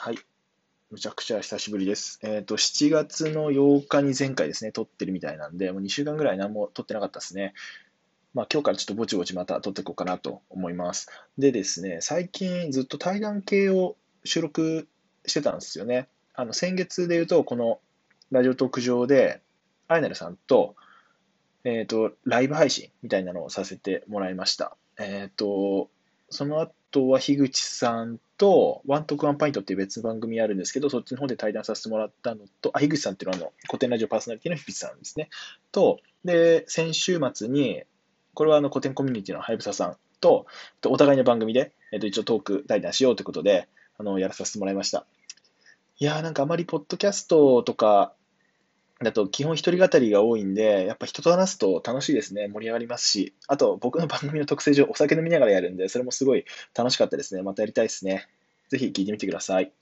はい。むちゃくちゃ久しぶりです。えっ、と、7月の8日に前回ですね、撮ってるみたいなんで、もう2週間ぐらい何も撮ってなかったですね。まあ、今日からちょっとぼちぼちまた撮っていこうかなと思います。でですね、最近ずっと対談系を収録してたんですよね。あの、先月で言うと、このラジオトーク上で、アイナルさんと、えっ、と、ライブ配信みたいなのをさせてもらいました。えっ、と、その後は樋口さんと、ワントクワンパイントっていう別番組あるんですけど、そっちの方で対談させてもらったのと、あ、樋口さんっていうのはあの古典ラジオパーソナリティの樋口さんですね。と、で、先週末に、これはあの古典コミュニティのはやぶささんと、とお互いの番組で、えっと、一応トーク対談しようということで、あの、やらさせてもらいました。いやーなんかあまりポッドキャストとかだと基本一人語りが多いんで、やっぱ人と話すと楽しいですね。盛り上がりますし、あと僕の番組の特性上お酒飲みながらやるんで、それもすごい楽しかったですね。またやりたいですね。ぜひ聞いてみてください。